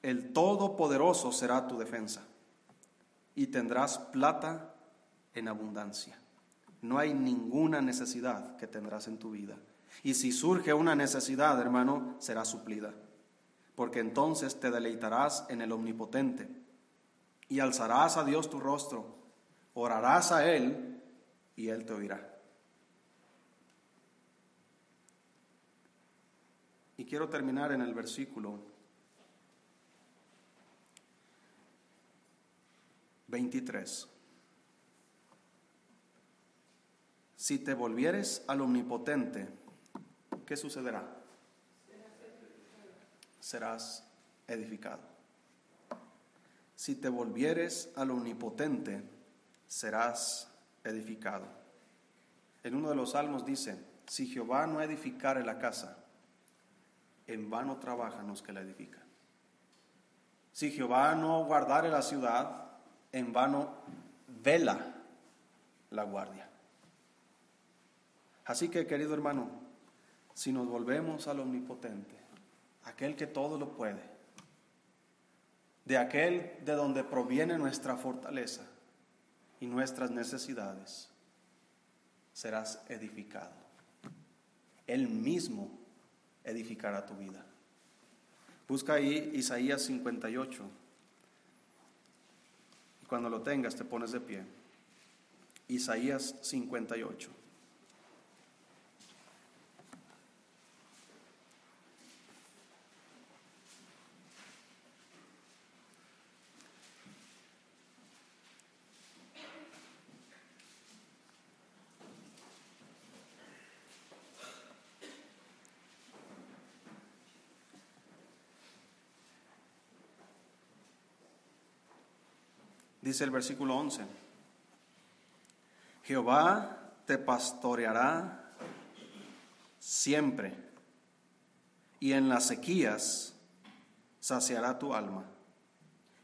el Todopoderoso será tu defensa y tendrás plata en abundancia. No hay ninguna necesidad que tendrás en tu vida. Y si surge una necesidad, hermano, será suplida. Porque entonces te deleitarás en el Omnipotente y alzarás a Dios tu rostro, orarás a Él y Él te oirá. Y quiero terminar en el versículo 23. Si te volvieres al omnipotente, ¿qué sucederá? Serás edificado. Si te volvieres al omnipotente, serás edificado. En uno de los salmos dice, si Jehová no edificare la casa, en vano trabajan los que la edifican. Si Jehová no guardare la ciudad, en vano vela la guardia. Así que, querido hermano, si nos volvemos al omnipotente, aquel que todo lo puede, de aquel de donde proviene nuestra fortaleza y nuestras necesidades, serás edificado. Él mismo edificará tu vida. Busca ahí Isaías 58. Cuando lo tengas te pones de pie. Isaías 58. Dice el versículo 11, Jehová te pastoreará siempre y en las sequías saciará tu alma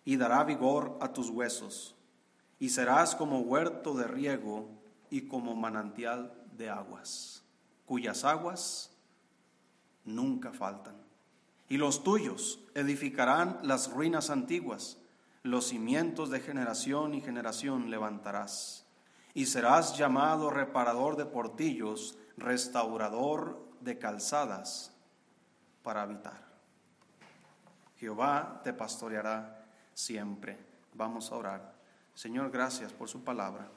y dará vigor a tus huesos y serás como huerto de riego y como manantial de aguas, cuyas aguas nunca faltan. Y los tuyos edificarán las ruinas antiguas los cimientos de generación y generación levantarás, y serás llamado reparador de portillos, restaurador de calzadas para habitar. Jehová te pastoreará siempre. Vamos a orar. Señor, gracias por su palabra.